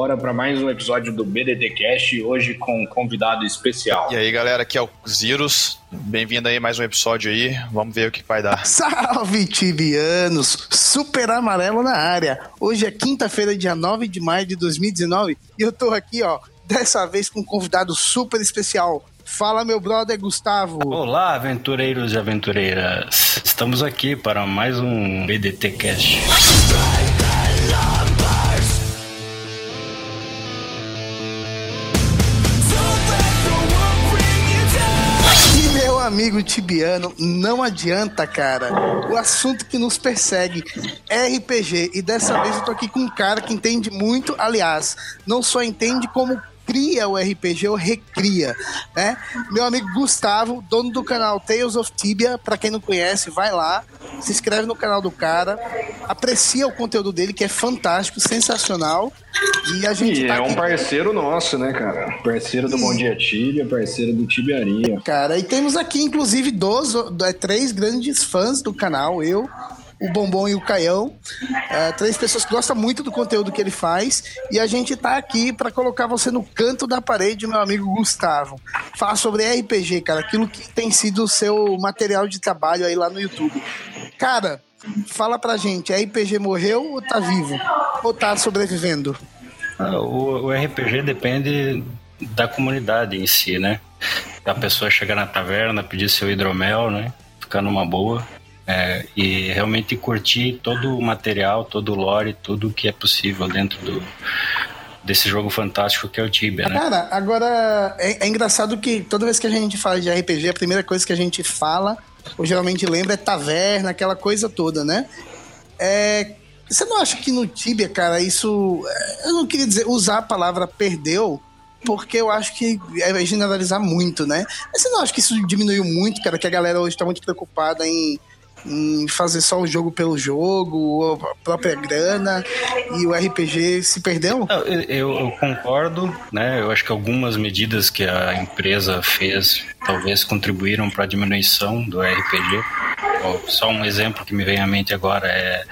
Bora para mais um episódio do BDT Cast, hoje com um convidado especial. E aí galera, aqui é o Zirus, bem-vindo aí a mais um episódio aí, vamos ver o que vai dar. Salve tibianos, super amarelo na área. Hoje é quinta-feira, dia 9 de maio de 2019 e eu tô aqui, ó, dessa vez com um convidado super especial. Fala, meu brother Gustavo. Olá, aventureiros e aventureiras. Estamos aqui para mais um BDT Cast. Amigo tibiano, não adianta, cara. O assunto que nos persegue é RPG. E dessa vez eu tô aqui com um cara que entende muito, aliás, não só entende como cria o RPG ou recria, né? Meu amigo Gustavo, dono do canal Tales of Tibia, para quem não conhece, vai lá, se inscreve no canal do cara, aprecia o conteúdo dele que é fantástico, sensacional. E a gente E tá é um aqui parceiro nosso, né, cara? Parceiro do Bom Dia Tibia, parceiro do Tibiaria. cara. E temos aqui, inclusive, dois, é, três grandes fãs do canal, eu, o Bombom e o Caião. É, três pessoas que gostam muito do conteúdo que ele faz. E a gente tá aqui para colocar você no canto da parede, meu amigo Gustavo. Falar sobre RPG, cara, aquilo que tem sido o seu material de trabalho aí lá no YouTube. Cara, fala pra gente, RPG morreu ou tá vivo? Ou tá sobrevivendo? Ah, O, o RPG depende da comunidade em si, né? Da pessoa chegar na taverna, pedir seu hidromel, né? Ficar numa boa. É, e realmente curtir todo o material, todo o lore, tudo que é possível dentro do, desse jogo fantástico que é o Tibia, né? Cara, agora é, é engraçado que toda vez que a gente fala de RPG, a primeira coisa que a gente fala, ou geralmente lembra, é taverna, aquela coisa toda, né? É, você não acha que no Tibia, cara, isso. é, Eu não queria dizer usar a palavra perdeu, porque eu acho que é generalizar muito, né? Mas você não acha que isso diminuiu muito, cara, que a galera hoje tá muito preocupada em. Em fazer só o jogo pelo jogo, a própria grana, e o RPG se perdeu? Eu, eu- concordo, né? Eu acho que algumas medidas que a empresa fez talvez contribuíram para a diminuição do RPG. Só um exemplo que me vem à mente agora é,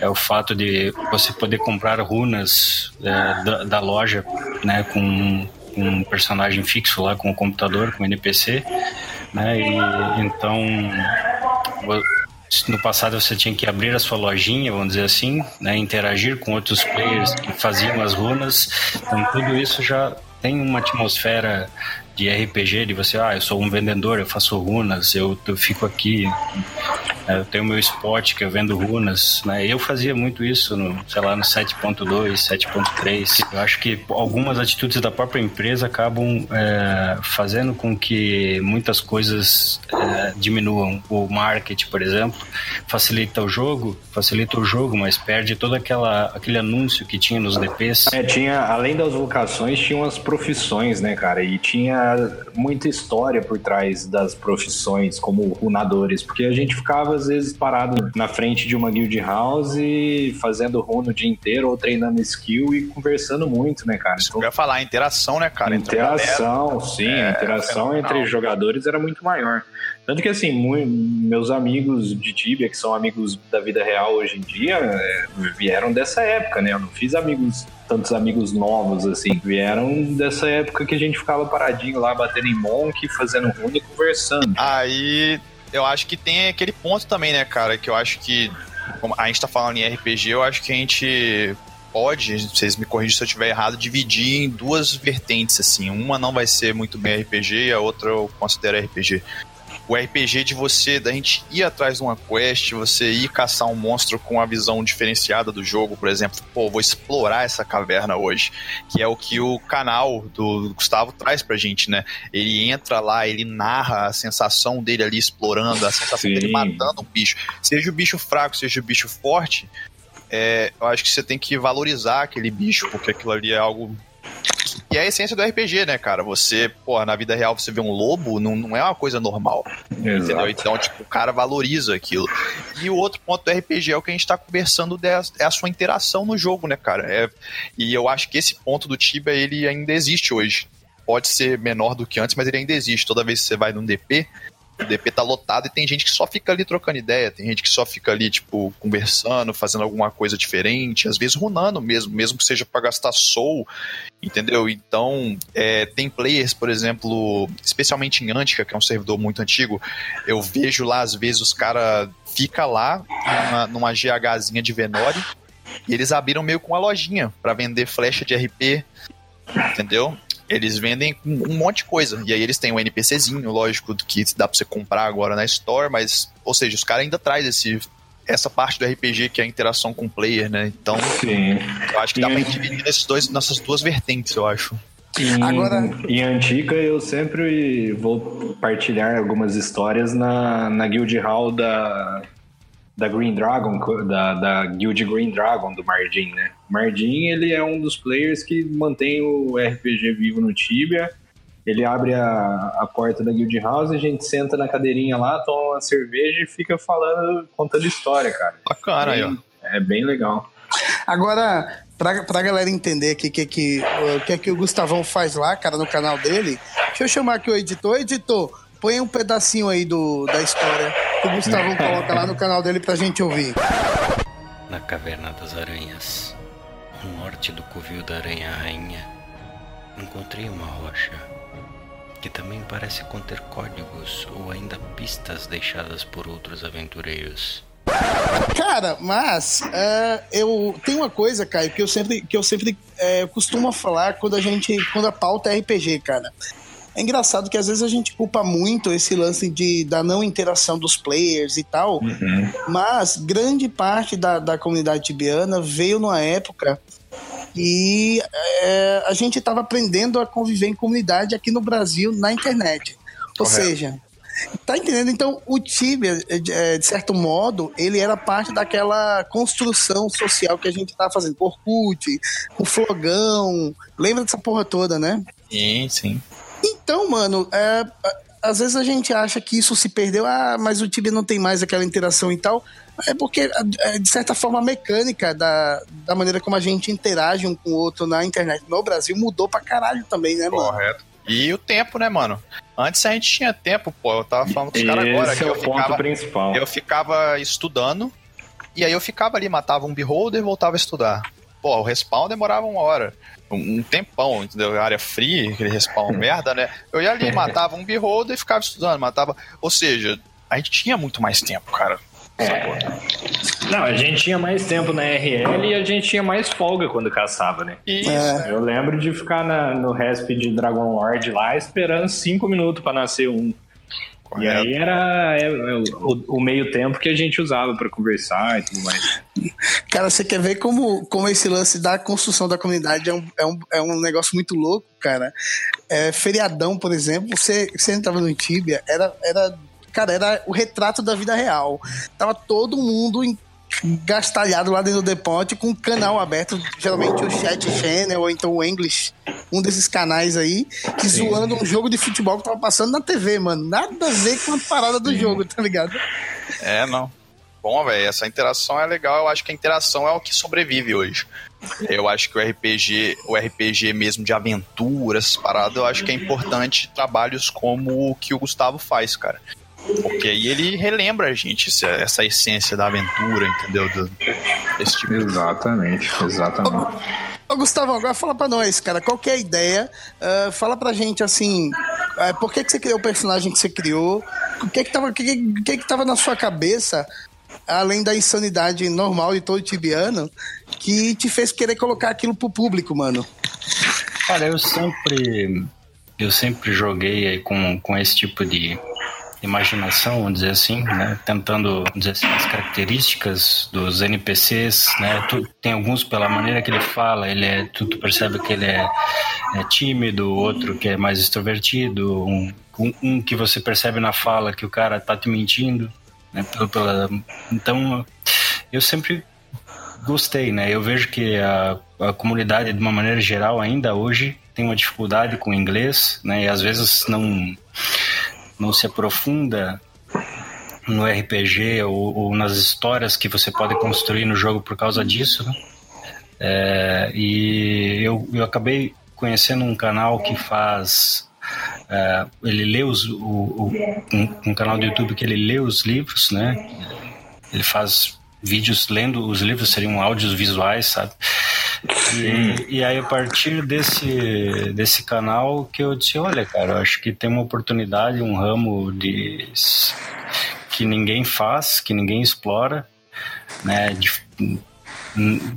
é o fato de você poder comprar runas é, da, da loja, né? Com um personagem fixo lá, com o computador, com o NPC, né? E então no passado você tinha que abrir a sua lojinha, vamos dizer assim, né, interagir com outros players que faziam as runas. Então tudo isso já tem uma atmosfera de RPG, de você, ah, eu sou um vendedor, eu faço runas, eu, eu fico aqui, eu tenho meu spot que eu vendo runas, né? Eu fazia muito isso no, sei lá, no 7.2, 7.3. Eu acho que algumas atitudes da própria empresa acabam é, fazendo com que muitas coisas é, diminuam. O marketing, por exemplo, facilita o jogo, facilita o jogo, mas perde todo aquela, aquele anúncio que tinha nos DPs. É, tinha, além das vocações, tinha umas profissões, né, cara? E tinha muita história por trás das profissões, como runadores, porque a gente ficava, às vezes, parado na frente de uma guild house fazendo runa o dia inteiro ou treinando skill e conversando muito, né, cara? Eu ia falar, interação, né, cara? a galera. Interação, sim, É, a interação fenomenal. entre jogadores era muito maior. Tanto que, assim, meus amigos de Tibia, que são amigos da vida real hoje em dia, é, vieram dessa época, né? Eu não fiz amigos, tantos amigos novos, assim. Vieram dessa época que a gente ficava paradinho lá, batendo em monk, fazendo rune e conversando. Aí eu acho que tem aquele ponto também, né, cara? Que eu acho que, como a gente tá falando em RPG, eu acho que a gente pode, vocês me corrigem se eu estiver errado, dividir em duas vertentes, assim. Uma não vai ser muito bem RPG e a outra eu considero RPG. O RPG de você, da gente ir atrás de uma quest, você ir caçar um monstro com a visão diferenciada do jogo, por exemplo, pô, vou explorar essa caverna hoje, que é o que o canal do Gustavo traz pra gente, né? Ele entra lá, ele narra a sensação dele ali explorando, a sensação Sim. dele matando um bicho. Seja o bicho fraco, seja o bicho forte, é, eu acho que você tem que valorizar aquele bicho, porque aquilo ali é algo que é a essência do RPG, né, cara? Você, pô, na vida real você vê um lobo, não, não é uma coisa normal. Exato. Entendeu? Então, tipo, o cara valoriza aquilo. E o outro ponto do RPG é o que a gente tá conversando, é a sua interação no jogo, né, cara? É, e eu acho que esse ponto do Tibia, ele ainda existe hoje. Pode ser menor do que antes, mas ele ainda existe. Toda vez que você vai num DP, o DP tá lotado e tem gente que só fica ali trocando ideia, tem gente que só fica ali, tipo, conversando, fazendo alguma coisa diferente, às vezes runando mesmo, mesmo que seja para gastar soul, entendeu? Então, é, tem players, por exemplo, especialmente em Antica, que é um servidor muito antigo, eu vejo lá, às vezes, os caras fica lá numa, numa GHzinha de Venore e eles abriram meio com uma lojinha para vender flecha de RP, entendeu? Eles vendem um monte de coisa. E aí eles têm um NPCzinho, lógico, que dá pra você comprar agora na Store, mas, ou seja, os caras ainda trazem esse essa parte do RPG que é a interação com o player, né? Então, Sim. eu acho que dá pra dividir nesses dois, nessas duas vertentes, eu acho. Em, Agora... em Antica, eu sempre vou partilhar algumas histórias na, na Guild Hall da, da Green Dragon, da, da Guild Green Dragon do Mardin, né? Mardin, ele é um dos players que mantém o RPG vivo no Tibia. Ele abre a, a porta da Guild House, a gente senta na cadeirinha lá, toma uma cerveja e fica falando, contando história, cara. Bacana aí, ó. É bem legal. Agora, pra, pra galera entender aqui o que, que, que, que o Gustavão faz lá, cara, no canal dele, deixa eu chamar aqui o editor. Editor, põe um pedacinho aí do, da história que o Gustavo coloca lá no canal dele pra gente ouvir. Na Caverna das Aranhas, no norte do covil da Aranha Rainha, encontrei uma rocha que também parece conter códigos ou ainda pistas deixadas por outros aventureiros. Cara, mas uh, eu tem uma coisa, Caio, que eu sempre que eu sempre uh, costumo falar quando a gente quando a pauta é RPG, cara. É engraçado que às vezes a gente culpa muito esse lance de, da não interação dos players e tal, uhum. mas grande parte da, da comunidade tibiana veio numa época e é, a gente estava aprendendo a conviver em comunidade aqui no Brasil na internet. Ou Correto. seja, Tá entendendo? Então, o Tibia, é, de certo modo, ele era parte daquela construção social que a gente tá fazendo. Orkut, o Flogão. Lembra dessa porra toda, né? Sim, sim. Então, mano, é, às vezes a gente acha que isso se perdeu, ah, mas o Tibia não tem mais aquela interação e tal. É porque, é, de certa forma, a mecânica da, da maneira como a gente interage um com o outro na internet no Brasil mudou pra caralho também, né, mano? Correto. E o tempo, né, mano? Antes a gente tinha tempo, pô. Eu tava falando com os caras agora. Esse é o ponto ficava, principal. Eu ficava estudando, e aí eu ficava ali, matava um beholder e voltava a estudar. Pô, o respawn demorava uma hora um tempão, entendeu? Área free, aquele respawn merda, né? Eu ia ali, matava um beholder e ficava estudando, matava. Ou seja, a gente tinha muito mais tempo, cara. É. Não, a gente tinha mais tempo na RL e a gente tinha mais folga quando caçava, né? Isso. É. Eu lembro de ficar na, no resp de Dragon Lord lá esperando cinco minutos para nascer um. Correto. E aí era é, é, o, o, meio tempo que a gente usava para conversar e tudo mais. Cara, você quer ver como, como esse lance da construção da comunidade é um, é um, é um negócio muito louco, cara. É, feriadão, por exemplo, você, você entrava no Tibia, era, era, cara, era o retrato da vida real. Tava todo mundo em gastalhado lá dentro do depote com um canal aberto, geralmente o Chat Channel ou então o English, um desses canais aí, que Sim. zoando um jogo de futebol que tava passando na TV, mano. Nada a ver com a parada do Sim. jogo, tá ligado? É, não. Bom, velho, essa interação é legal. Eu acho que a interação é o que sobrevive hoje. Eu acho que o RPG, o RPG mesmo de aventuras, paradas, eu acho que é importante trabalhos como o que o Gustavo faz, cara. Porque aí ele relembra a gente essa, essa essência da aventura, entendeu? Do, esse tipo Exatamente, exatamente. Ô, ô, Gustavo, agora fala pra nós, cara, qual que é a ideia? Uh, fala pra gente, assim, uh, por que, que você criou o personagem que você criou? O que que tava, que, que, que tava na sua cabeça, além da insanidade normal de todo tibiano, que te fez querer colocar aquilo pro público, mano? Cara, eu sempre... Eu sempre joguei com, com esse tipo de imaginação, vamos dizer assim, né? Tentando, dizer assim, as características dos NPCs, né? Tu, tem alguns pela maneira que ele fala, ele é, tu, tu percebe que ele é, é, tímido, outro que é mais extrovertido, um, um, um, que você percebe na fala que o cara tá te mentindo, né? Pela, pela, então, eu sempre gostei, né? Eu vejo que a, a comunidade, de uma maneira geral, ainda hoje tem uma dificuldade com o inglês, né? E às vezes não não se aprofunda no RPG ou, ou, nas histórias que você pode construir no jogo por causa disso. Né? É, e eu, eu acabei conhecendo um canal que faz. É, ele lê os. O, o, um, um, canal do YouTube que ele lê os livros, né? Ele faz vídeos lendo os livros, seriam áudios visuais, sabe? E, e, aí, a partir desse, desse canal, que eu disse: olha, cara, eu acho que tem uma oportunidade, um ramo de que ninguém faz, que ninguém explora, né? De,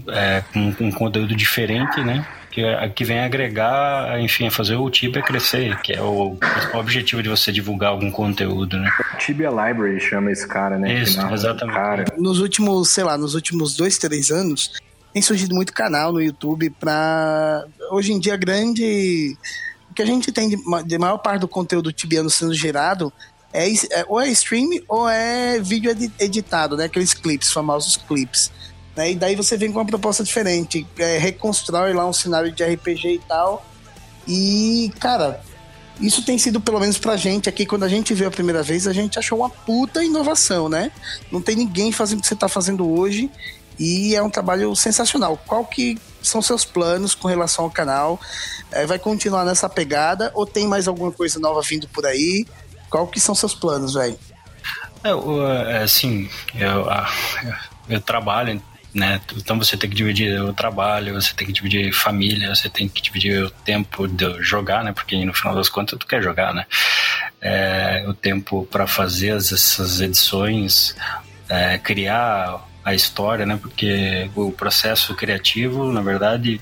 é, com, com um conteúdo diferente, né? Que, que vem agregar, enfim, fazer o Tibia crescer, que é o, o objetivo de você divulgar algum conteúdo, né? Tibia Library chama esse cara, né? Isso, exatamente. Cara. Nos últimos, sei lá, nos últimos dois, três anos, tem surgido muito canal no YouTube para hoje em dia grande o que a gente tem de, de maior parte do conteúdo tibiano sendo gerado é, é, ou é stream ou é vídeo editado, né? Aqueles clips, famosos clips. Né? E daí você vem com uma proposta diferente, é, reconstrói lá um cenário de RPG e tal. E, cara, isso tem sido, pelo menos pra gente aqui, quando a gente viu a primeira vez, a gente achou uma puta inovação, né? Não tem ninguém fazendo o que você tá fazendo hoje e é um trabalho sensacional. Qual que são seus planos com relação ao canal? É, vai continuar nessa pegada ou tem mais alguma coisa nova vindo por aí? Qual que são seus planos, velho? É, assim, eu, eu trabalho, né? Então você tem que dividir o trabalho, você tem que dividir família, você tem que dividir o tempo de jogar, né? Porque no final das contas tu quer jogar, né? É, o tempo para fazer essas edições, é, criar a história, né? Porque o processo criativo, na verdade,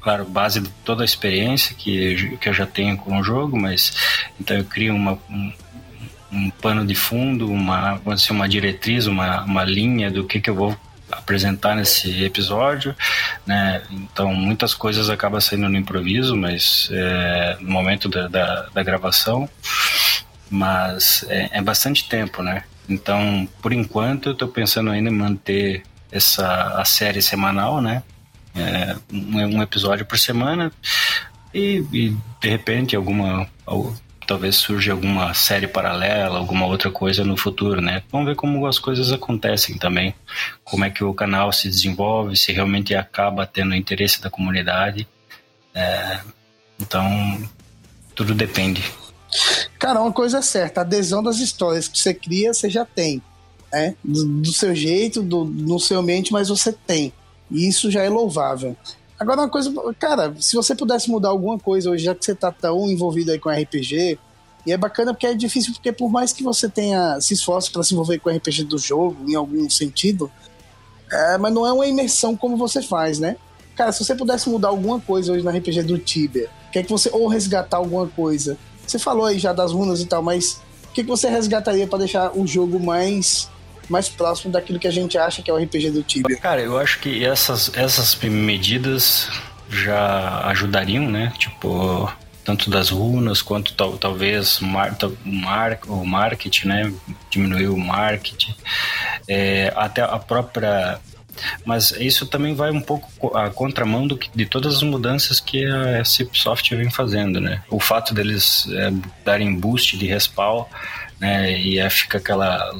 claro, base de toda a experiência que, que eu já tenho com o jogo, mas então eu crio uma, um, um pano de fundo, uma, assim, uma diretriz, uma, uma linha do que, que eu vou apresentar nesse episódio, né? Então muitas coisas acabam saindo no improviso, mas é, no momento da, da, da gravação, mas é, é, bastante tempo, né? Então, por enquanto, eu estou pensando ainda em manter essa a série semanal, né? É, um, episódio por semana e, e, de repente alguma talvez surja alguma série paralela, alguma outra coisa no futuro, né? Vamos ver como as coisas acontecem também, como é que o canal se desenvolve, se realmente acaba tendo interesse da comunidade. É, então, tudo depende. Cara, uma coisa é certa, a adesão das histórias que você cria, você já tem. Né? Do, do seu jeito, do, no seu ambiente, mas você tem. E isso já é louvável. Agora, uma coisa, cara, se você pudesse mudar alguma coisa hoje, já que você tá tão envolvido aí com RPG, e é bacana porque é difícil, porque por mais que você tenha se esforce para se envolver com o RPG do jogo, em algum sentido, é, mas não é uma imersão como você faz, né? Cara, se você pudesse mudar alguma coisa hoje no RPG do Tibia, quer que você ou resgatar alguma coisa, você falou aí já das runas e tal, mas o que, que você resgataria para deixar o jogo mais mais próximo daquilo que a gente acha que é o RPG do Tibia? Cara, eu acho que essas, essas medidas já ajudariam, né? Tipo, tanto das runas quanto tal, talvez mar, mar, o marketing, né? Diminuir o marketing. É, até a própria mas isso também vai um pouco a contramão do que, de todas as mudanças que a Cipsoft vem fazendo, né? O fato deles é, darem boost de respawn, né? E aí fica aquela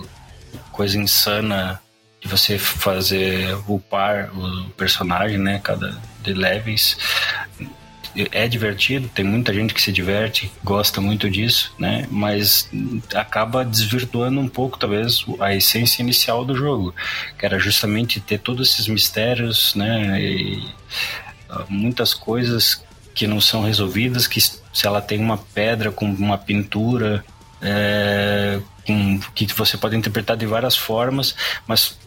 coisa insana de você fazer upar o personagem, né? Cada de levels é divertido, tem muita gente que se diverte, gosta muito disso, né? Mas acaba desvirtuando um pouco, talvez, a essência inicial do jogo, que era justamente ter todos esses mistérios, né? E ah, muitas coisas que não são resolvidas, que se ela tem uma pedra com uma pintura, é, com, que você pode interpretar de várias formas, mas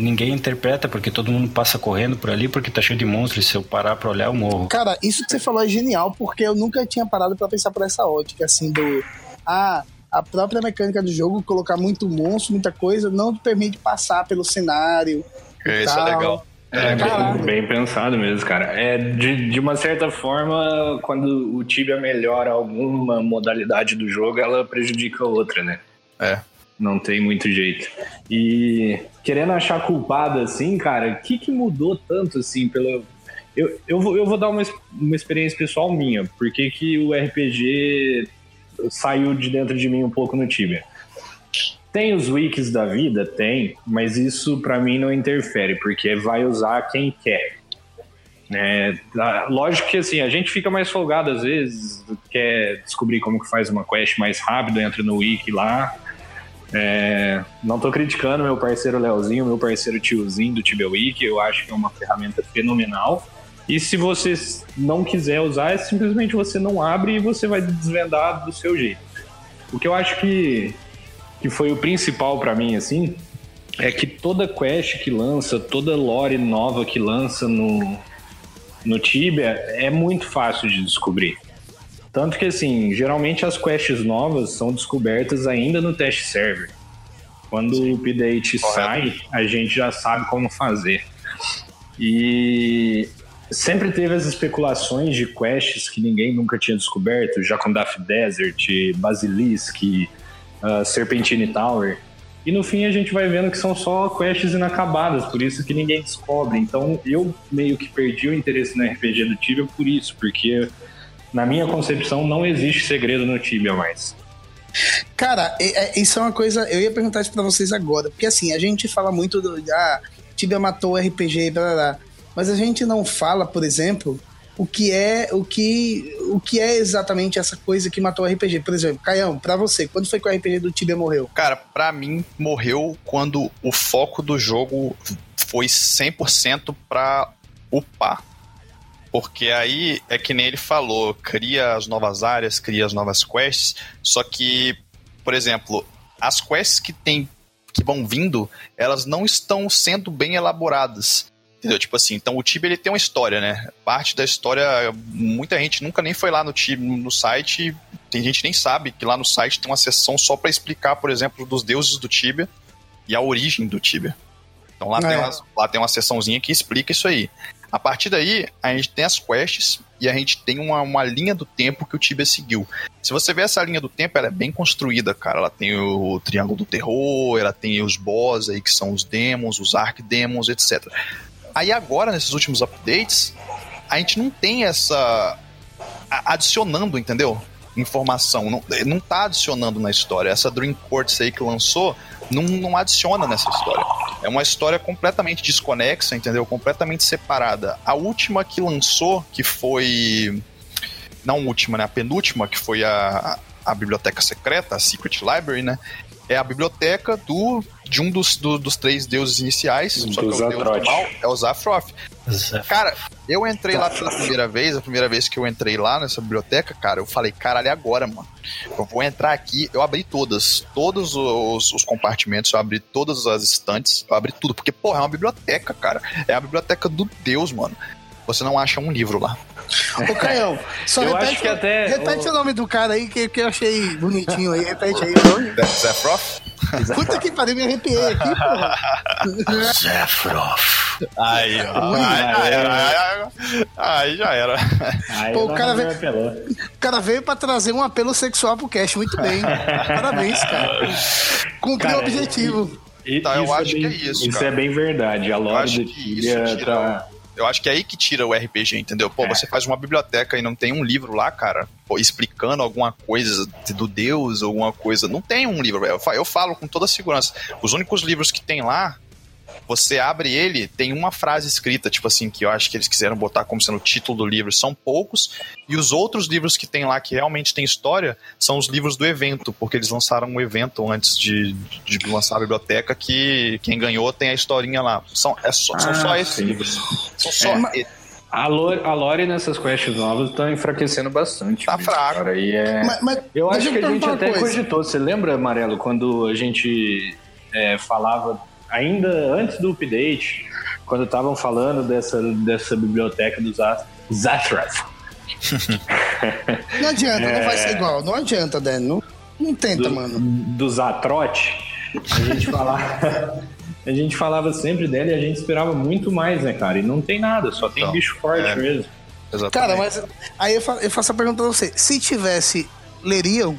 ninguém interpreta porque todo mundo passa correndo por ali porque tá cheio de monstros e se eu parar pra olhar eu morro. Cara, isso que você falou é genial porque eu nunca tinha parado para pensar por essa ótica, assim, do... Ah, a própria mecânica do jogo, colocar muito monstro, muita coisa, não te permite passar pelo cenário. Isso é legal. É, bem, bem, pensado mesmo, cara. É, de, de uma certa forma, quando o Tibia melhora alguma modalidade do jogo, ela prejudica outra, né? É. Não tem muito jeito. E querendo achar culpado assim, cara, o que, que mudou tanto assim pelo. Eu, eu, vou, eu vou dar uma, uma experiência pessoal minha. Por que, que o RPG saiu de dentro de mim um pouco no Tibia? Tem os wikis da vida? Tem, mas isso para mim não interfere, porque vai usar quem quer. É, lógico que assim, a gente fica mais folgado às vezes, quer descobrir como que faz uma quest mais rápido, entra no wiki lá. É, não tô criticando meu parceiro Leozinho, meu parceiro tiozinho do Tibia Wiki, eu acho que é uma ferramenta fenomenal. E se você não quiser usar, é simplesmente você não abre e você vai desvendar do seu jeito. O que eu acho que que foi o principal para mim, assim, é que toda quest que lança, toda lore nova que lança no, no Tibia é muito fácil de descobrir. Tanto que, assim, geralmente as quests novas são descobertas ainda no teste server. Quando Sim. o update Correto. sai, a gente já sabe como fazer. E sempre teve as especulações de quests que ninguém nunca tinha descoberto, Jacondath Desert, Basilisk, uh, Serpentine Tower. E no fim a gente vai vendo que são só quests inacabadas, por isso que ninguém descobre. Então eu meio que perdi o interesse no RPG do Tibia por isso, porque na minha concepção não existe segredo no Tibia mais. Cara, é, isso é uma coisa. Eu ia perguntar isso pra vocês agora, porque assim, a gente fala muito do. Ah, Tibia matou o RPG, blá, blá, blá, mas a gente não fala, por exemplo, o que é o que o que é exatamente essa coisa que matou o RPG. Por exemplo, Caião, para você, quando foi que o RPG do Tibia morreu? Cara, para mim morreu quando o foco do jogo foi 100% para upar. Porque aí é que nem ele falou, cria as novas áreas, cria as novas quests, só que, por exemplo, as quests que tem que vão vindo, elas não estão sendo bem elaboradas. Entendeu? Tipo assim, então o Tibia ele tem uma história, né? Parte da história, muita gente nunca nem foi lá no Tibia, no site, tem gente que nem sabe que lá no site tem uma seção só para explicar, por exemplo, dos deuses do Tibia e a origem do Tibia. Então lá, é. tem uma, lá tem uma seçãozinha que explica isso aí. A partir daí, a gente tem as quests e a gente tem uma, uma linha do tempo que o Tibia seguiu. Se você ver essa linha do tempo, ela é bem construída, cara. Ela tem o Triângulo do Terror, ela tem os boss aí, que são os demos, os arcdemos, etc. Aí agora, nesses últimos updates, a gente não tem essa. adicionando, entendeu? Informação. Não, não tá adicionando na história. Essa Dream Courts aí que lançou não, não adiciona nessa história. É uma história completamente desconexa, entendeu? Completamente separada. A última que lançou, que foi. Não última, né? A penúltima, que foi a, a Biblioteca Secreta, a Secret Library, né? É a biblioteca do de um dos, do, dos três deuses iniciais, do só que é o deus do mal, é o Zafroth. Cara, eu entrei lá pela primeira vez, a primeira vez que eu entrei lá nessa biblioteca, cara, eu falei, caralho, é agora, mano. Eu vou entrar aqui, eu abri todas, todos os, os compartimentos, eu abri todas as estantes, eu abri tudo, porque, porra, é uma biblioteca, cara. É a biblioteca do Deus, mano. Você não acha um livro lá. Ô, Caião, só eu repete, acho que até repete o... o nome do cara aí que, que eu achei bonitinho aí. Repete aí o nome. Zefroth? Puta que pariu, me arrepiei aqui, porra. Zefroth. Aí, ó. Aí, aí, aí, já era. Aí Pô, o cara, veio, o cara veio pra trazer um apelo sexual pro cast. Muito bem. Parabéns, cara. Cumpriu o objetivo. E, e, tá, eu acho é bem, que é isso. Isso cara. é bem verdade. A lore do Tibia tá eu acho que é aí que tira o RPG, entendeu? Pô, é. você faz uma biblioteca e não tem um livro lá, cara, pô, explicando alguma coisa do Deus, alguma coisa. Não tem um livro, eu falo com toda segurança. Os únicos livros que tem lá você abre ele, tem uma frase escrita, tipo assim, que eu acho que eles quiseram botar como sendo o título do livro, são poucos, e os outros livros que tem lá que realmente tem história são os livros do evento, porque eles lançaram um evento antes de, de lançar a biblioteca que quem ganhou tem a historinha lá. São, é só, ah, são só esses livros. São só é. A lore, a lore nessas quests novas tá enfraquecendo bastante. Tá fraco. Cara, é... Mas, mas, eu acho que a gente até coisa. cogitou. Você lembra, Amarelo, quando a gente é, falava ainda antes do update, quando estavam falando dessa, dessa biblioteca dos Zathras. não adianta, é... não vai ser igual. Não adianta, Dan. Não... Não tenta, do, mano. Do Zatrote, a gente falava. a gente falava sempre dela e a gente esperava muito mais, né, cara? E não tem nada, só tem Não, bicho forte é. mesmo. Exatamente. Cara, mas aí eu faço a pergunta pra você. Se tivesse, leriam?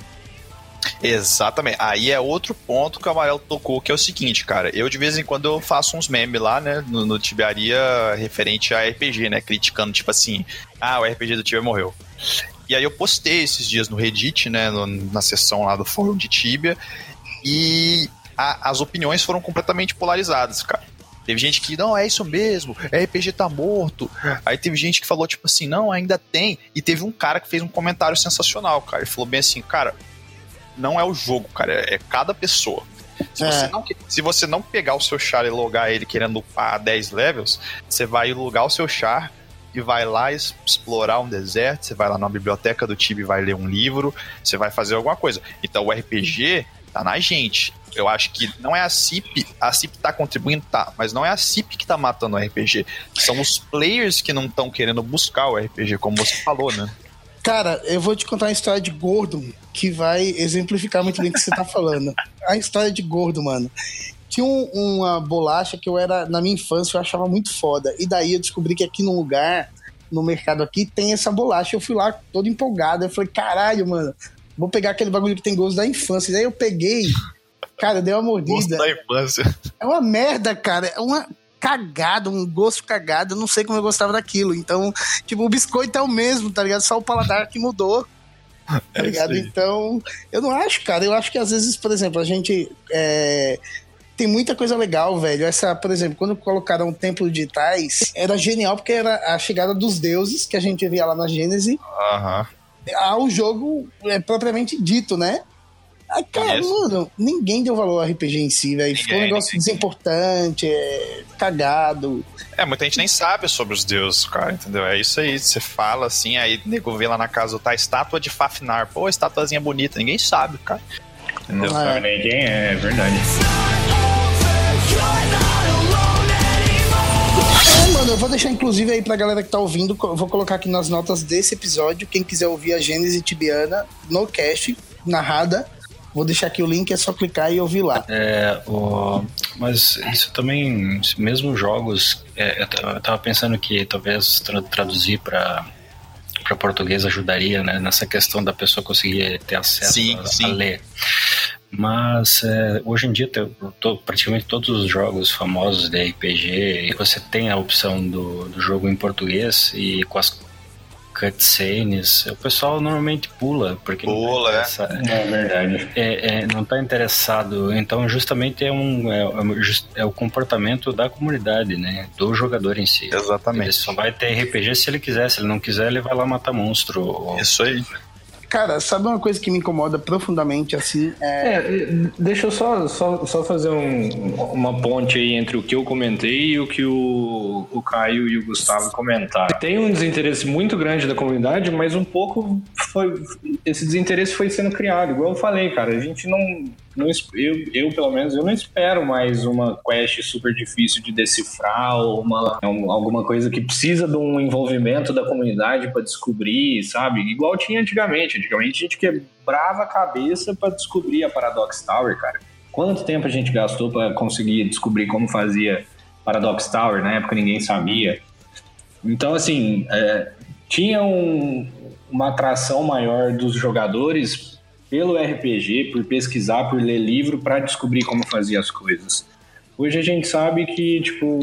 Exatamente. Aí é outro ponto que o Amarelo tocou, que é o seguinte, cara. Eu de vez em quando eu faço uns memes lá, né, no, no Tibiaria referente a RPG, né, criticando, tipo assim, ah, o RPG do Tibia morreu. E aí eu postei esses dias no Reddit, né, no- na seção lá do fórum de Tibia, e a- as opiniões foram completamente polarizadas, cara. Teve gente que, não, é isso mesmo, RPG tá morto. Aí teve gente que falou, tipo assim, não, ainda tem. E teve um cara que fez um comentário sensacional, cara. Ele falou bem assim, cara, não é o jogo, cara, é cada pessoa. Se, É. você não, se você não pegar o seu char e logar ele querendo upar 10 levels, você vai logar o seu char e vai lá explorar um deserto, você vai lá na biblioteca do time e vai ler um livro, você vai fazer alguma coisa. Então o RPG tá na gente. Eu acho que não é a CIP, a CIP tá contribuindo, tá, mas não é a CIP que tá matando o RPG. São os players que não estão querendo buscar o RPG, como você falou, né? Cara, eu vou te contar uma história de gordo que vai exemplificar muito bem o que você tá falando. A história de gordo, mano. Tinha um- uma bolacha que eu era, na minha infância, eu achava muito foda. E daí eu descobri que aqui no lugar, no mercado aqui, tem essa bolacha. Eu fui lá todo empolgado. Eu falei, caralho, mano, vou pegar aquele bagulho que tem gosto da infância. E daí eu peguei, cara, dei uma Gosto mordida. da infância. É uma merda, cara. É uma cagada, um gosto cagado. Eu não sei como eu gostava daquilo. Então, tipo, o biscoito é o mesmo, tá ligado? Só o paladar que mudou. Tá É ligado? isso aí. Então, eu não acho, cara. Eu acho que às vezes, por exemplo, a gente. é, Tem muita coisa legal, velho. Essa, por exemplo, quando colocaram o Templo de Tais, era genial porque era a chegada dos deuses que a gente via lá na Gênese Aham. ao jogo é, propriamente dito, né? Aí, cara, mano, ninguém deu valor ao RPG em si, velho. Ficou um negócio ninguém. desimportante, é, cagado. É, muita gente nem sabe sobre os deuses, cara, entendeu? É isso aí, você fala assim, aí nego vê lá na casa, tá estátua de Fafnar. Pô, estatuazinha bonita, ninguém sabe, cara. Entendeu? Não sabe nem quem é, é verdade. É, mano, eu vou deixar inclusive aí pra galera que tá ouvindo, vou colocar aqui nas notas desse episódio, quem quiser ouvir a Gênese Tibiana no cast, narrada, vou deixar aqui o link, é só clicar e ouvir lá. É, o, mas isso também, mesmo jogos, é, eu ta- eu tava pensando que talvez tra- traduzir para para português ajudaria né, nessa questão da pessoa conseguir ter acesso Sim, a, sim. a ler. Mas é, hoje em dia, to- praticamente todos os jogos famosos de RPG, você tem a opção do, do jogo em português e com as cutscenes, o pessoal normalmente pula, porque não Pula, tem é. essa- É verdade. é, é, não está interessado. Então, justamente é, um, é, é é o comportamento da comunidade, né? Do jogador em si. Ele Exatamente. só vai ter RPG se ele quiser. Se ele não quiser, ele vai lá matar monstro. ou- Isso aí. Cara, sabe uma coisa que me incomoda profundamente, assim, é... É, deixa eu só, só, só fazer um- uma ponte aí entre o que eu comentei e o que o, o Caio e o Gustavo comentaram. Tem um desinteresse muito grande da comunidade, mas um pouco foi. Esse desinteresse foi sendo criado. Igual eu falei, cara, a gente não. Não eu, eu, pelo menos, eu não espero mais uma quest super difícil de decifrar ou uma, um- alguma coisa que precisa de um envolvimento da comunidade para descobrir, sabe? Igual tinha antigamente. Antigamente a gente quebrava a cabeça para descobrir a Paradox Tower, cara. Quanto tempo a gente gastou para conseguir descobrir como fazia Paradox Tower? Na época ninguém sabia. Então, assim, é, tinha um- uma atração maior dos jogadores pelo RPG, por pesquisar, por ler livro, para descobrir como fazia as coisas. Hoje a gente sabe que, tipo,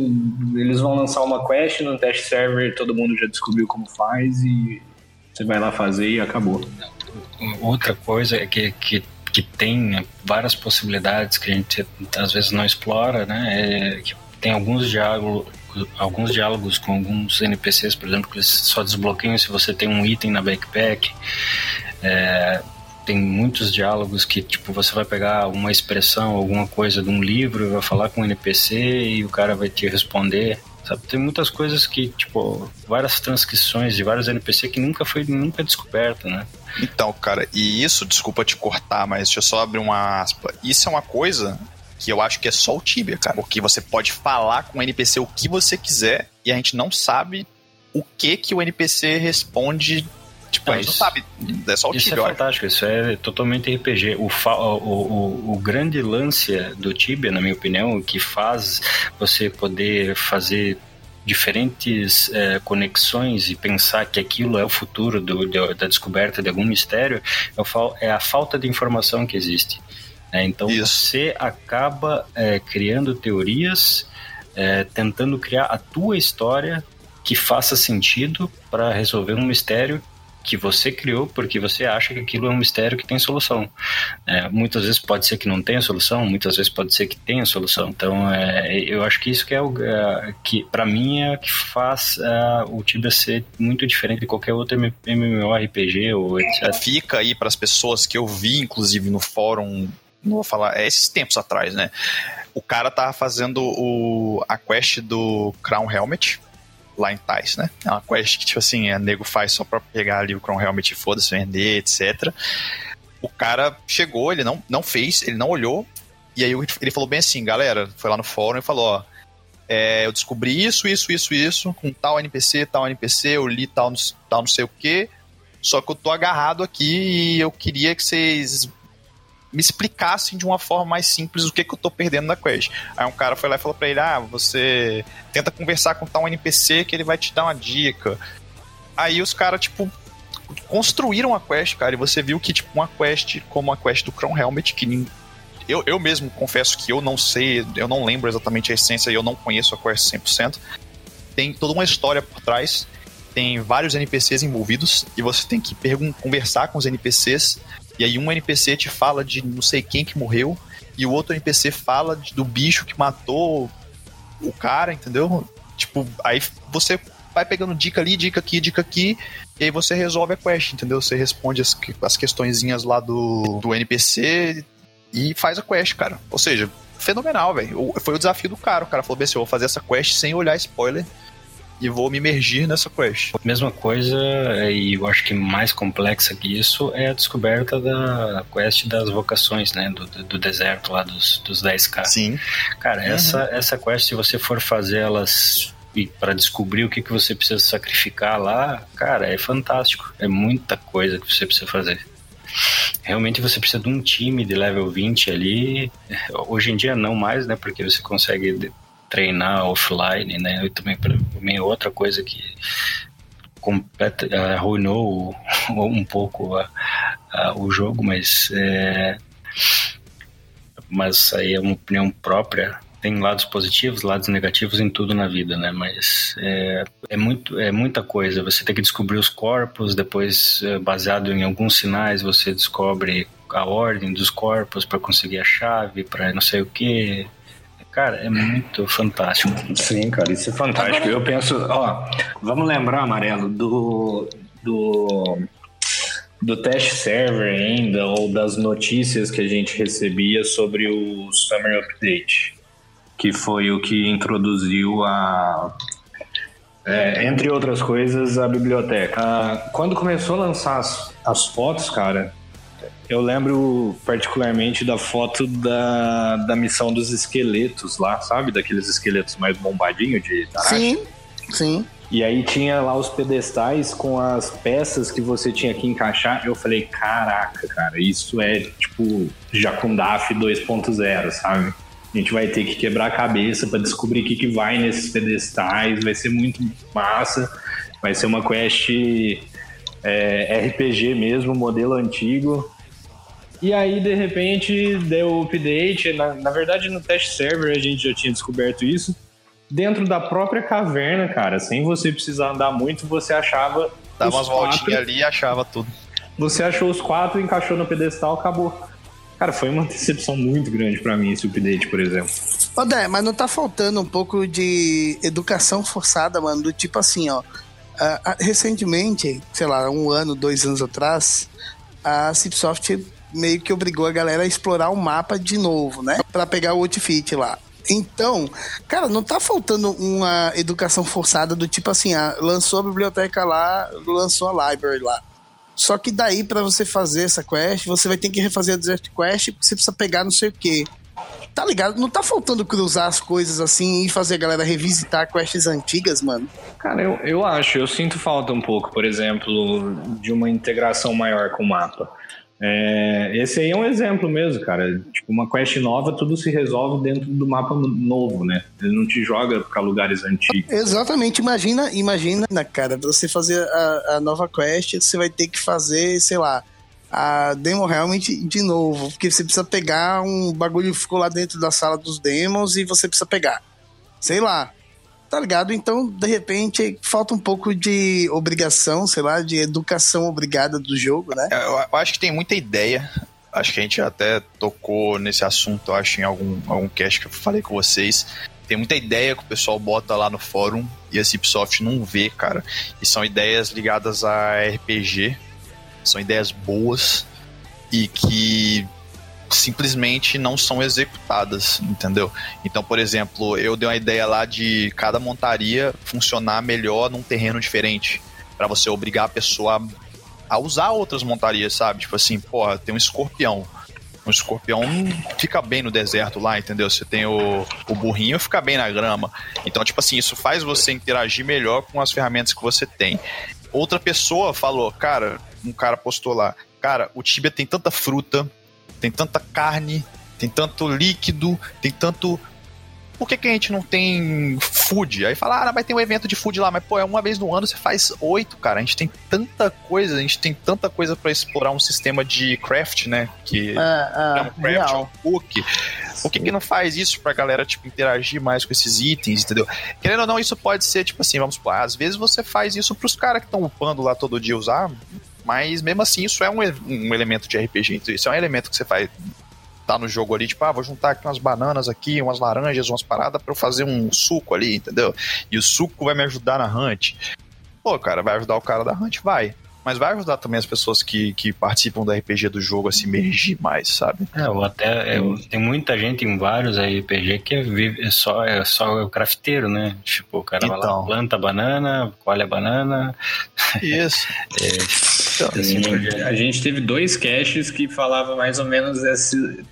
eles vão lançar uma quest no test server, todo mundo já descobriu como faz e você vai lá fazer e acabou. Outra coisa é que, que, que tem várias possibilidades que a gente às vezes não explora, né? É que tem alguns diálogos, alguns diálogos com alguns NPCs, por exemplo, que eles só desbloqueiam se você tem um item na backpack. É, tem muitos diálogos que tipo você vai pegar uma expressão, alguma coisa de um livro vai falar com um NPC e o cara vai te responder. Sabe? Tem muitas coisas que, tipo, várias transcrições de vários NPC que nunca foi nunca descoberto, né? Então, cara, e isso, desculpa te cortar, mas deixa eu só abrir uma aspa. Isso é uma coisa que eu acho que é só o Tibia, cara. Porque você pode falar com o NPC o que você quiser e a gente não sabe o que que o NPC responde Tipo, a gente não sabe, é só o Isso Tibia. é fantástico, isso é totalmente RPG. O, o, o, o, grande lance do Tibia, na minha opinião, que faz você poder fazer diferentes é, conexões e pensar que aquilo é o futuro do, do, da descoberta de algum mistério é, é a falta de informação que existe. É, então Isso. você acaba é, criando teorias, é, tentando criar a tua história que faça sentido para resolver um mistério que você criou porque você acha que aquilo é um mistério que tem solução. É, muitas vezes pode ser que não tenha solução, muitas vezes pode ser que tenha solução. Então, é, eu acho que isso que é o é, que para mim é que faz é, o Tibia ser muito diferente de qualquer outro MMORPG ou etc. Fica aí para as pessoas que eu vi, inclusive no fórum, não vou falar, é esses tempos atrás, né? O cara tava fazendo o, a quest do Crown Helmet lá em Tais, né? É uma quest que, tipo assim, a nego faz só pra pegar ali o Crown Helmet e foda-se, vender, etc. O cara chegou, ele não, não fez, ele não olhou, e aí ele falou bem assim, galera, foi lá no fórum e falou, ó, é, eu descobri isso, isso, isso, isso, com tal NPC, tal NPC, eu li tal, tal não sei o que, só que eu tô agarrado aqui e eu queria que vocês me explicassem de uma forma mais simples o que, que eu tô perdendo na quest. Aí um cara foi lá e falou pra ele: Ah, você tenta conversar com tal NPC que ele vai te dar uma dica. Aí os caras, tipo, construíram a quest, cara, e você viu que, tipo, uma quest como a quest do Crown Helmet, que eu, eu mesmo confesso que eu não sei, eu não lembro exatamente a essência e eu não conheço a quest 100%. Tem toda uma história por trás, tem vários NPCs envolvidos e você tem que conversar com os NPCs e aí um NPC te fala de não sei quem que morreu, e o outro NPC fala de, do bicho que matou o cara, entendeu? Tipo, aí você vai pegando dica ali, dica aqui, dica aqui, e aí você resolve a quest, entendeu? Você responde as, as questõezinhas lá do, do NPC e faz a quest, cara. Ou seja, fenomenal, velho. Foi o desafio do cara. O cara falou assim: eu vou fazer essa quest sem olhar spoiler e vou me imergir nessa quest. Mesma coisa, e eu acho que mais complexa que isso, é a descoberta da quest das vocações, né? Do, do deserto lá, dos, dos 10k. Sim. Cara, uhum. essa, essa quest, se você for fazer elas para descobrir o que, que você precisa sacrificar lá, cara, é fantástico. É muita coisa que você precisa fazer. Realmente você precisa de um time de level 20 ali. Hoje em dia não mais, né? Porque você consegue treinar offline, né? E também para mim outra coisa que completa, uh, arruinou um pouco uh, uh, o jogo, mas é, mas aí é uma opinião própria. Tem lados positivos, lados negativos em tudo na vida, né? Mas é, é, muito, é muita coisa. Você tem que descobrir os corpos, depois, é, baseado em alguns sinais, você descobre a ordem dos corpos para conseguir a chave, para não sei o que. Cara, é muito fantástico. Sim, cara, isso é fantástico. Eu penso, ó, vamos lembrar, Amarelo, do, do, do teste server ainda, ou das notícias que a gente recebia sobre o Summer Update, que foi o que introduziu a. É, entre outras coisas, a biblioteca. Ah, quando começou a lançar as, as fotos, cara, eu lembro particularmente da foto da, da missão dos esqueletos lá, sabe? Daqueles esqueletos mais bombadinhos de Tarashi. Sim, sim. E aí tinha lá os pedestais com as peças que você tinha que encaixar. Eu falei, caraca, cara, isso é tipo Jacundaf 2.0, sabe? A gente vai ter que quebrar a cabeça para descobrir o que, que vai nesses pedestais. Vai ser muito massa. Vai ser uma quest é, RPG mesmo, modelo antigo. E aí, de repente, deu o update. Na, na verdade, no test server a gente já tinha descoberto isso. Dentro da própria caverna, cara, sem você precisar andar muito, você achava. Dava umas voltinhas ali e achava tudo. Você achou os quatro, encaixou no pedestal, acabou. Cara, foi uma decepção muito grande para mim esse update, por exemplo. Ô, Dé, mas não tá faltando um pouco de educação forçada, mano? Do tipo assim, ó. Uh, recentemente, sei lá, um ano, dois anos atrás, a Cipsoft meio que obrigou a galera a explorar o mapa de novo, né? Para pegar o outfit lá. Então, cara, não tá faltando uma educação forçada do tipo assim, ah, lançou a biblioteca lá, lançou a library lá. Só que daí para você fazer essa quest, você vai ter que refazer a Desert Quest, porque você precisa pegar não sei o quê. tá ligado? Não tá faltando cruzar as coisas assim e fazer a galera revisitar quests antigas, mano? Cara, eu, eu acho, eu sinto falta um pouco, por exemplo, de uma integração maior com o mapa. É, esse aí é um exemplo mesmo, cara. Tipo, uma quest nova, tudo se resolve dentro do mapa novo, né? Ele não te joga para lugares antigos. Exatamente. Imagina, imagina, cara, você fazer a, a nova quest, você vai ter que fazer, sei lá, a demo realmente de novo, porque você precisa pegar um bagulho que ficou lá dentro da sala dos demos e você precisa pegar. Sei lá, Tá ligado? Então, de repente, falta um pouco de obrigação, sei lá, de educação obrigada do jogo, né? Eu, eu acho que tem muita ideia. Acho que a gente até tocou nesse assunto, acho, em algum, algum cast que eu falei com vocês. Tem muita ideia que o pessoal bota lá no fórum e a Cipsoft não vê, cara. E são ideias ligadas a RPG. São ideias boas e que simplesmente não são executadas, entendeu? Então, por exemplo, eu dei uma ideia lá de cada montaria funcionar melhor num terreno diferente, para você obrigar a pessoa a usar outras montarias, sabe? Tipo assim, porra, tem um escorpião. Um escorpião fica bem no deserto lá, entendeu? Você tem o, o burrinho, fica bem na grama. Então, tipo assim, isso faz você interagir melhor com as ferramentas que você tem. Outra pessoa falou, cara, um cara postou lá, cara, o Tibia tem tanta fruta, tem tanta carne, tem tanto líquido, tem tanto. Por que, que a gente não tem food? Aí fala, ah, vai ter um evento de food lá, mas pô, é uma vez no ano você faz oito, cara. A gente tem tanta coisa, a gente tem tanta coisa para explorar um sistema de craft, né? Que é, é, é um craft, é um cook. Por que, que não faz isso pra galera, tipo, interagir mais com esses itens, entendeu? Querendo ou não, isso pode ser, tipo assim, vamos supor, às vezes você faz isso pros caras que estão upando lá todo dia usar, mas mesmo assim, isso é um, um elemento de RPG. Então, isso é um elemento que você vai tá no jogo ali, tipo, ah, vou juntar aqui umas bananas aqui, umas laranjas, umas paradas para eu fazer um suco ali, entendeu? E o suco vai me ajudar na hunt. Pô, cara, vai ajudar o cara da hunt? Vai mas vai ajudar também as pessoas que, que participam do RPG do jogo a se emergir mais, sabe? É, até é, tem muita gente em vários RPG que vive é só é só o crafteiro, né? Tipo, o cara então. vai lá, então. planta a banana, colhe a banana. Isso. é, então, a gente teve dois caches que falavam mais ou menos esse,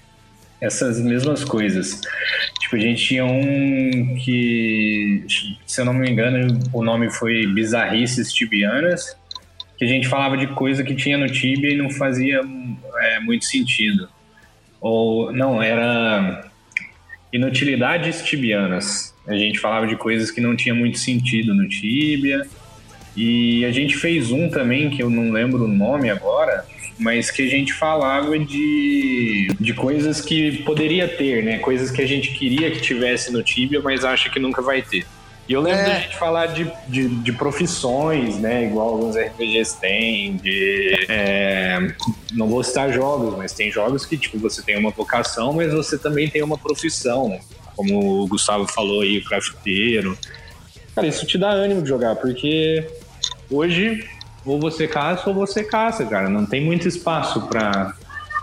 essas mesmas coisas. Tipo, a gente tinha um que, se eu não me engano, o nome foi Bizarrices Tibianas que a gente falava de coisa que tinha no Tibia e não fazia é, muito sentido. Ou, não, era inutilidades tibianas. A gente falava de coisas que não tinha muito sentido no Tibia. E a gente fez um também, que eu não lembro o nome agora, mas que a gente falava de, de coisas que poderia ter, né? Coisas que a gente queria que tivesse no Tibia, mas acha que nunca vai ter. E eu lembro é. da gente falar de, de, de, profissões, né? Igual alguns RPGs têm, de. É, não vou citar jogos, mas tem jogos que, tipo, você tem uma vocação, mas você também tem uma profissão. Como o Gustavo falou aí, o crafteiro. Cara, isso te dá ânimo de jogar, porque hoje ou você caça ou você caça, cara. Não tem muito espaço para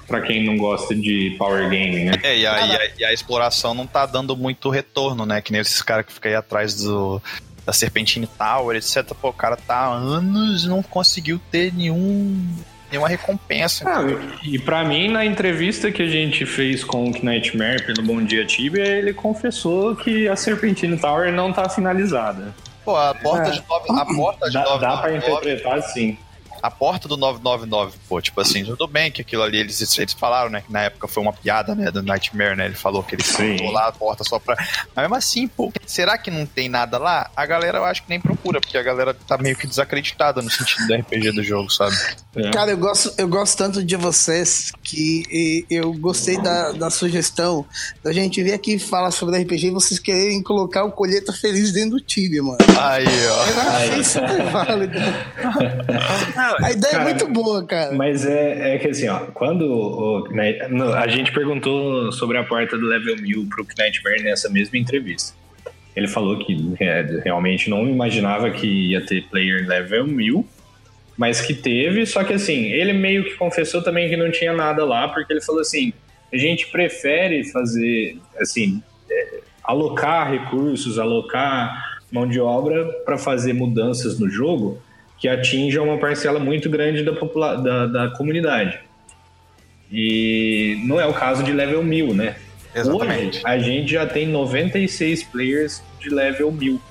para quem não gosta de power game, né? É, e a, e a, e a, exploração não tá dando muito retorno, né? Que nem esses caras que ficam aí atrás do, da Serpentine Tower, etc. Pô, o cara tá há anos e não conseguiu ter nenhum nenhuma recompensa. Ah, e para mim, na entrevista que a gente fez com o Nightmare pelo Bom Dia Tibia, ele confessou que a Serpentine Tower não tá finalizada. Pô, a porta é. de nove, a porta de dá, 9, dá para interpretar sim a porta do 999, pô, tipo assim, tudo bem que aquilo ali, eles, eles falaram, né, que na época foi uma piada, né, do Nightmare, né, ele falou que ele colocou lá a porta só pra... Mas mesmo assim, pô, será que não tem nada lá? A galera eu acho que nem procura, porque a galera tá meio que desacreditada no sentido do RPG do jogo, sabe? É. Cara, eu gosto, eu gosto tanto de vocês que eu gostei da, da sugestão da gente vir aqui falar sobre RPG e vocês quererem colocar o Colheita Feliz dentro do time, mano. Aí, ó. Eu achei super válido. a ideia é cara, é muito boa, cara. Mas é, é que assim, ó, quando o, né, a gente perguntou sobre a porta do level 1000 pro Knightmare nessa mesma entrevista. Ele falou que é, realmente não imaginava que ia ter player level 1000, mas que teve, só que assim, ele meio que confessou também que não tinha nada lá, porque ele falou assim, a gente prefere fazer, assim, é, alocar recursos, alocar mão de obra para fazer mudanças no jogo, que atinja uma parcela muito grande da, da, da comunidade. E não é o caso de level 1000, né? Exatamente. Hoje, a gente já tem 96 players de level 1000.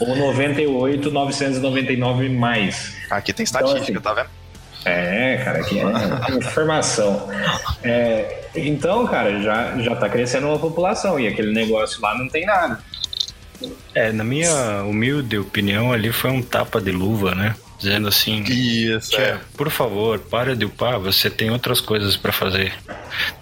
Ou 98, 999 mais. Aqui tem estatística, então, assim, tá vendo? É, cara, aqui é informação. É, então, cara, já, já tá crescendo uma população e aquele negócio lá não tem nada. É, na minha humilde opinião, ali foi um tapa de luva, né? Dizendo assim: Isso, tia, é. por favor, para de upar, você tem outras coisas para fazer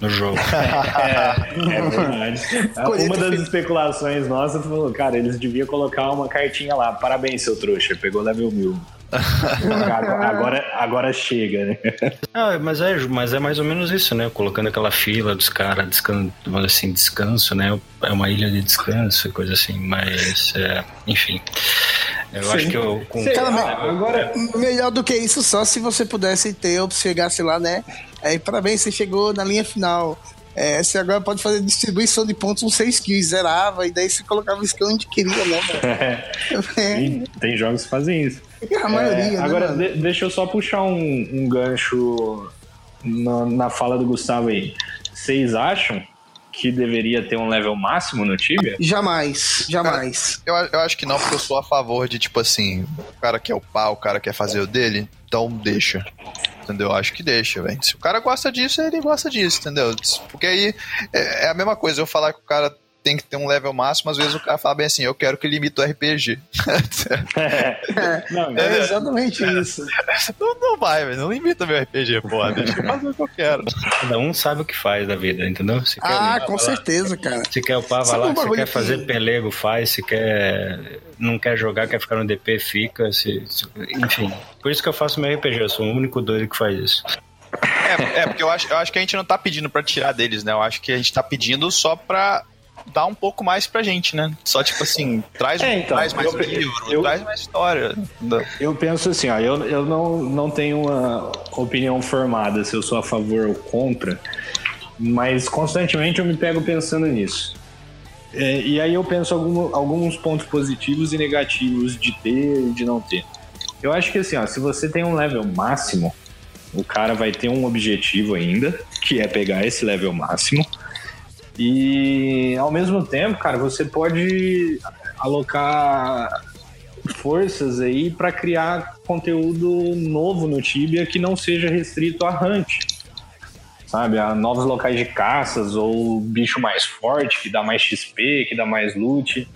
no jogo. é, é verdade. Uma das especulações nossas falou: cara, eles deviam colocar uma cartinha lá. Parabéns, seu trouxa, pegou level mil agora, agora chega, né? Ah, mas é, mas é mais ou menos isso, né? Colocando aquela fila dos caras, descan assim, descanso, né? É uma ilha de descanso e coisa assim, mas, é, enfim. Eu Sim. acho que eu. Com... Cara, ah, agora, melhor do que isso, só se você pudesse ter, ou chegasse lá, né? Aí, parabéns, você chegou na linha final. É, você agora pode fazer distribuição de pontos com 6 kills, zerava, e daí você colocava o skill onde queria, né? É. Tem jogos que fazem isso. A maioria, é, né, Agora, de, deixa eu só puxar um, um gancho na, na fala do Gustavo aí. Vocês acham que deveria ter um level máximo no Tibia? Jamais, jamais. Cara, eu, eu acho que não, porque eu sou a favor de, tipo assim, o cara quer upar, o cara quer fazer o dele, então deixa. Entendeu? Acho que deixa, velho. Se o cara gosta disso, ele gosta disso, entendeu? Porque aí é, é a mesma coisa eu falar que o cara tem que ter um level máximo, às vezes o cara fala bem assim, eu quero que limite o RPG. é, não, é exatamente isso. Não, não vai, velho, não limita meu RPG, porra, deixa eu fazer o que eu quero. Cada um sabe o que faz da vida, entendeu? Se ah, com certeza, lá, cara. Se quer upar, vai lá, se quer fazer pelego, faz, se quer não quer jogar, quer ficar no DP, fica, se, se, enfim. Por isso que eu faço meu RPG, eu sou o único doido que faz isso. É, é, porque eu acho, eu acho que a gente não tá pedindo pra tirar deles, né? Eu acho que a gente tá pedindo só pra dá um pouco mais pra gente, né? Só tipo assim, traz, é, então, traz mais eu, livro, eu, traz mais história. Eu penso assim, ó, eu, eu não, não tenho uma opinião formada se eu sou a favor ou contra, mas constantemente eu me pego pensando nisso. É, e aí eu penso algum, alguns pontos positivos e negativos de ter e de não ter. Eu acho que assim, ó, se você tem um level máximo, o cara vai ter um objetivo ainda, que é pegar esse level máximo e ao mesmo tempo, cara, você pode alocar forças aí para criar conteúdo novo no Tibia que não seja restrito a hunt. Sabe, a novos locais de caças ou bicho mais forte, que dá mais XP, que dá mais loot.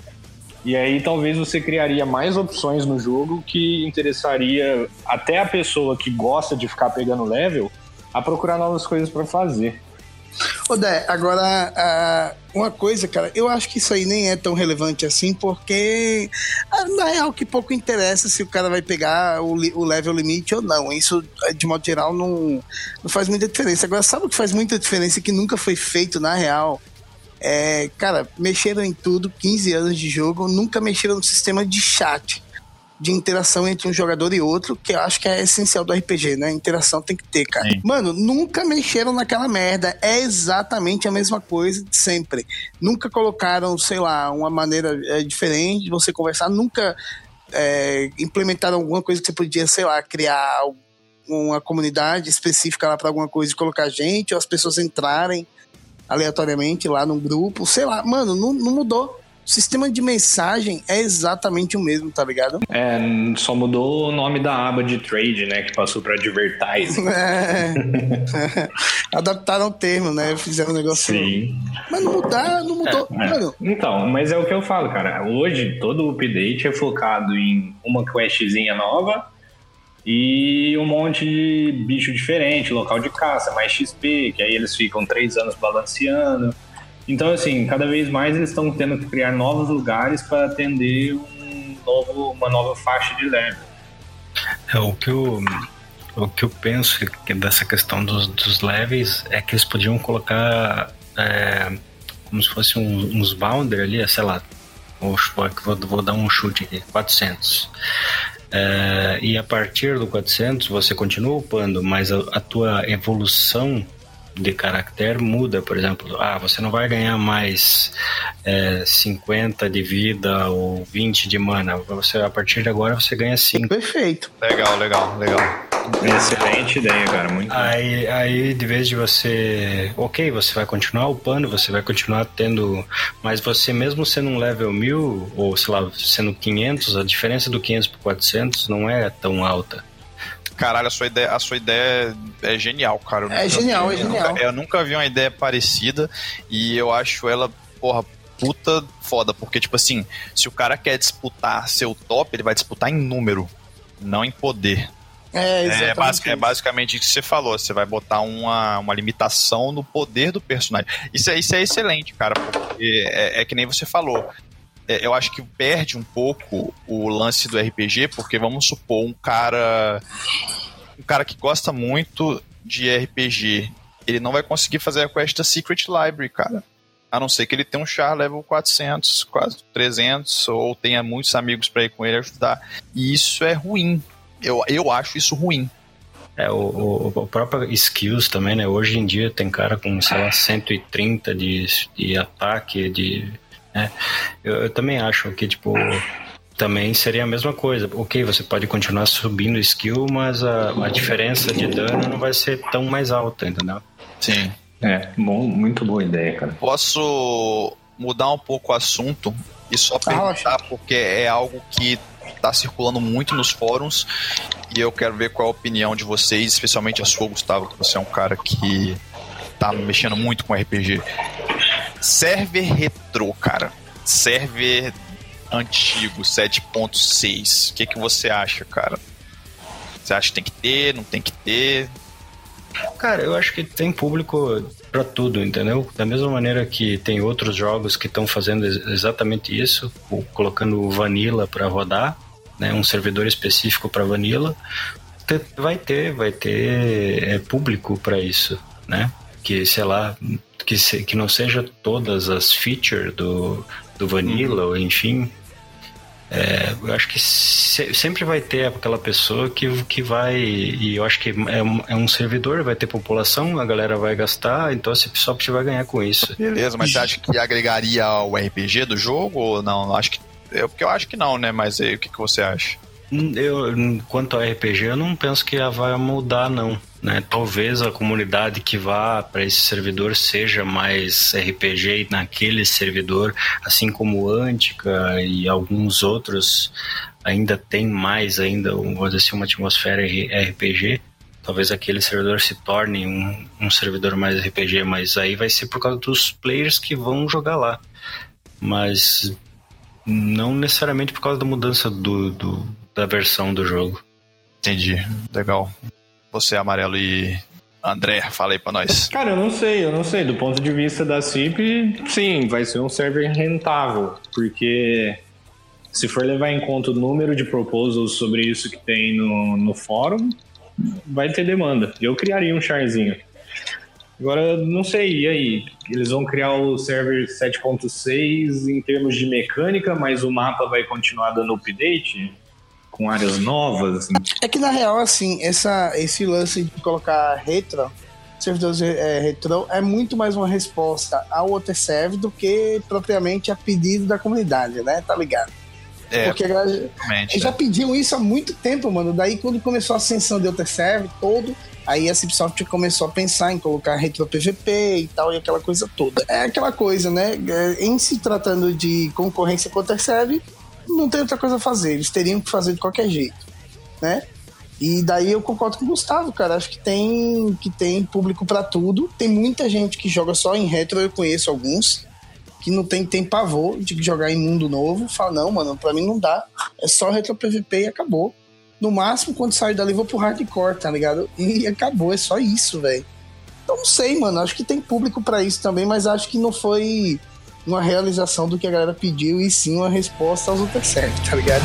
E aí talvez você criaria mais opções no jogo que interessaria até a pessoa que gosta de ficar pegando level a procurar novas coisas para fazer. Ô, Dé, agora, uma coisa, cara, eu acho que isso aí nem é tão relevante assim, porque na real que pouco interessa se o cara vai pegar o, o level limite ou não. Isso, de modo geral, não, não faz muita diferença. Agora, sabe o que faz muita diferença e que nunca foi feito na real? É, cara, mexeram em tudo, 15 anos de jogo, nunca mexeram no sistema de chat de interação entre um jogador e outro, que eu acho que é essencial do RPG, né? Interação tem que ter, cara. Sim. Mano, nunca mexeram naquela merda. É exatamente a mesma coisa de sempre. Nunca colocaram, sei lá, uma maneira é, diferente de você conversar. Nunca é, implementaram alguma coisa que você podia, sei lá, criar uma comunidade específica lá para alguma coisa e colocar gente, ou as pessoas entrarem aleatoriamente lá num grupo, sei lá, mano, não, não mudou o sistema de mensagem é exatamente o mesmo, tá ligado? É, só mudou o nome da aba de trade, né? Que passou pra advertising. É. Adaptaram o termo, né? Fizeram um negócio. Sim. Mas não mudar, não mudou. É, é. Então, mas é o que eu falo, cara. Hoje, todo o update é focado em uma questzinha nova e um monte de bicho diferente, local de caça, mais XP, que aí eles ficam três anos balanceando. Então, assim, cada vez mais eles estão tendo que criar novos lugares para atender um novo, uma nova faixa de level. É, o que eu, o que eu penso que dessa questão dos, dos levels é que eles podiam colocar é, como se fosse um, uns boundary ali, sei lá, vou, vou, vou dar um chute aqui, 400. É, e a partir do 400 você continua upando, mas a, a tua evolução de caractere muda, por exemplo, ah, você não vai ganhar mais é, 50 de vida ou 20 de mana, você, a partir de agora você ganha 5. Perfeito. Legal, legal, legal. Excelente ideia, cara. Muito aí, aí, de vez de você. Ok, você vai continuar upando, você vai continuar tendo. Mas você, mesmo sendo um level 1000, ou sei lá, sendo 500, a diferença do 500 para 400 não é tão alta. Caralho, a sua ideia, a sua ideia é genial, cara. Eu é genial, é genial. Nunca, eu nunca vi uma ideia parecida e eu acho ela, porra, puta foda, porque, tipo assim, se o cara quer disputar seu top, ele vai disputar em número, não em poder. É, é, basic, é, basicamente isso que você falou. Você vai botar uma, uma limitação no poder do personagem. Isso é, isso é excelente, cara, porque é, é que nem você falou. É, eu acho que perde um pouco o lance do RPG, porque vamos supor um cara. Um cara que gosta muito de RPG, ele não vai conseguir fazer a quest da Secret Library, cara. A não ser que ele tenha um char level 400, quase 300, ou tenha muitos amigos para ir com ele ajudar. E isso é ruim, eu, eu acho isso ruim. É, o, o, o próprio skills também, né? Hoje em dia tem cara com, sei lá, 130 de, de ataque, de. Né? Eu, eu também acho que, tipo, também seria a mesma coisa. Ok, você pode continuar subindo skill, mas a, a diferença de dano não vai ser tão mais alta, entendeu? Sim. É, bom, muito boa ideia, cara. Posso mudar um pouco o assunto e só perguntar, porque é algo que está circulando muito nos fóruns e eu quero ver qual é a opinião de vocês, especialmente a sua, Gustavo, que você é um cara que tá mexendo muito com RPG. Server retrô, cara. Server antigo, 7.6. O que, que você acha, cara? Você acha que tem que ter, não tem que ter? Cara, eu acho que tem público para tudo, entendeu? Da mesma maneira que tem outros jogos que estão fazendo exatamente isso, colocando Vanilla para rodar, né, um servidor específico para Vanilla, vai ter, vai ter é, público para isso, né? Que sei lá, que, se, que não seja todas as features do, do Vanilla, uhum. ou enfim, é, eu acho que se, sempre vai ter aquela pessoa que, que vai. E eu acho que é um, é um, servidor, vai ter população, a galera vai gastar, então esse pessoal vai ganhar com isso. Beleza, mas você acha que agregaria o RPG do jogo ou não? Acho que eu, porque eu acho que não, né? Mas aí, o que, que você acha? Eu, quanto ao RPG, eu não penso que vai mudar, não. Né? Talvez a comunidade que vá para esse servidor seja mais RPG naquele servidor, assim como Antica e alguns outros ainda tem mais ainda, vamos dizer assim, uma atmosfera RPG. Talvez aquele servidor se torne um, um servidor mais RPG, mas aí vai ser por causa dos players que vão jogar lá. Mas não necessariamente por causa da mudança do, do, da versão do jogo. Entendi. Legal. Você, Amarelo e André, fala aí pra nós. Cara, eu não sei, eu não sei. Do ponto de vista da CIP, sim, vai ser um server rentável. Porque se for levar em conta o número de proposals sobre isso que tem no, no fórum, vai ter demanda. Eu criaria um charzinho. Agora, não sei, e aí? Eles vão criar o server 7.6 em termos de mecânica, mas o mapa vai continuar dando update? Com áreas novas? Assim? É que, na real, assim, essa, esse lance de colocar retro, servidores é, retro, é muito mais uma resposta ao OTServe do que propriamente a pedido da comunidade, né? Tá ligado? É, Porque galera, já é. pediam isso há muito tempo, mano. Daí, quando começou a ascensão de OTServe, todo Aí a Cipsoft começou a pensar em colocar retro PVP e tal, e aquela coisa toda. É aquela coisa, né? É, em se tratando de concorrência contra a serve, não tem outra coisa a fazer. Eles teriam que fazer de qualquer jeito, né? E daí eu concordo com o Gustavo, cara. Acho que tem, que tem público para tudo. Tem muita gente que joga só em retro, eu conheço alguns, que não tem, tem pavor de jogar em mundo novo. Fala, não, mano, pra mim não dá. É só retro PVP e acabou. No máximo, quando sair dali, vou pro hardcore, tá ligado? E acabou, é só isso, velho. Então não sei, mano. Acho que tem público para isso também, mas acho que não foi uma realização do que a galera pediu, e sim uma resposta aos outros certos, tá ligado?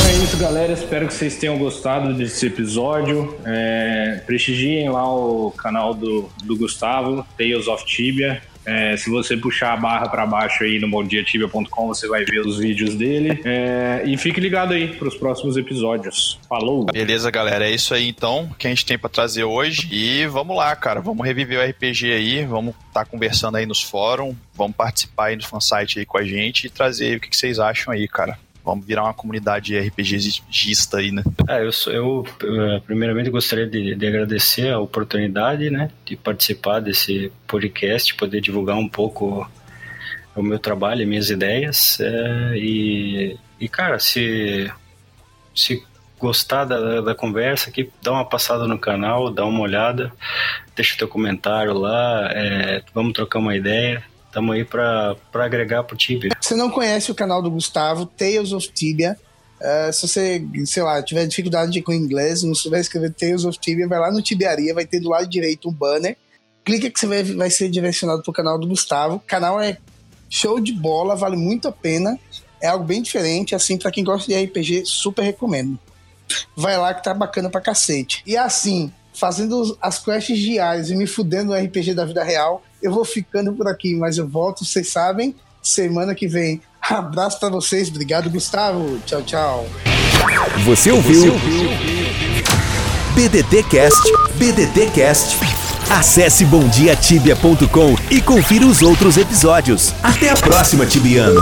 Então é isso, galera. Espero que vocês tenham gostado desse episódio. É, prestigiem lá o canal do, do Gustavo, Tales of Tibia. É, se você puxar a barra para baixo aí no bomdiatibia.com, você vai ver os vídeos dele. É, e fique ligado aí para os próximos episódios. Falou! Beleza, galera. É isso aí então que a gente tem para trazer hoje. E vamos lá, cara. Vamos reviver o RPG aí. Vamos estar tá conversando aí nos fóruns. Vamos participar aí no fansite aí com a gente e trazer o que, que vocês acham aí, cara. Vamos virar uma comunidade RPGista aí, né? É, eu, sou, eu eh, primeiramente gostaria de, de, agradecer a oportunidade, né, de participar desse podcast, poder divulgar um pouco o meu trabalho, minhas ideias. É, e, e, cara, se, se gostar da, da conversa aqui, dá uma passada no canal, dá uma olhada, deixa teu comentário lá, é, vamos trocar uma ideia. Estamos aí para agregar pro Tibia. Se não conhece o canal do Gustavo, Tales of Tibia, uh, se você, sei lá, tiver dificuldade com inglês, não souber escrever Tales of Tibia, vai lá no Tibiaria, vai ter do lado direito um banner. Clica que você vai, vai ser direcionado pro canal do Gustavo. O canal é show de bola, vale muito a pena. É algo bem diferente, assim, para quem gosta de RPG, super recomendo. Vai lá que tá bacana pra cacete. E assim, fazendo as quests diárias e me fudendo no RPG da vida real, eu vou ficando por aqui, mas eu volto, vocês sabem, semana que vem. Abraço para vocês, obrigado, Gustavo. Tchau, tchau. Você ouviu? Você ouviu? BDT Cast, BDT Cast. Acesse bomdiatibia.com e confira os outros episódios. Até a próxima, Tibiano.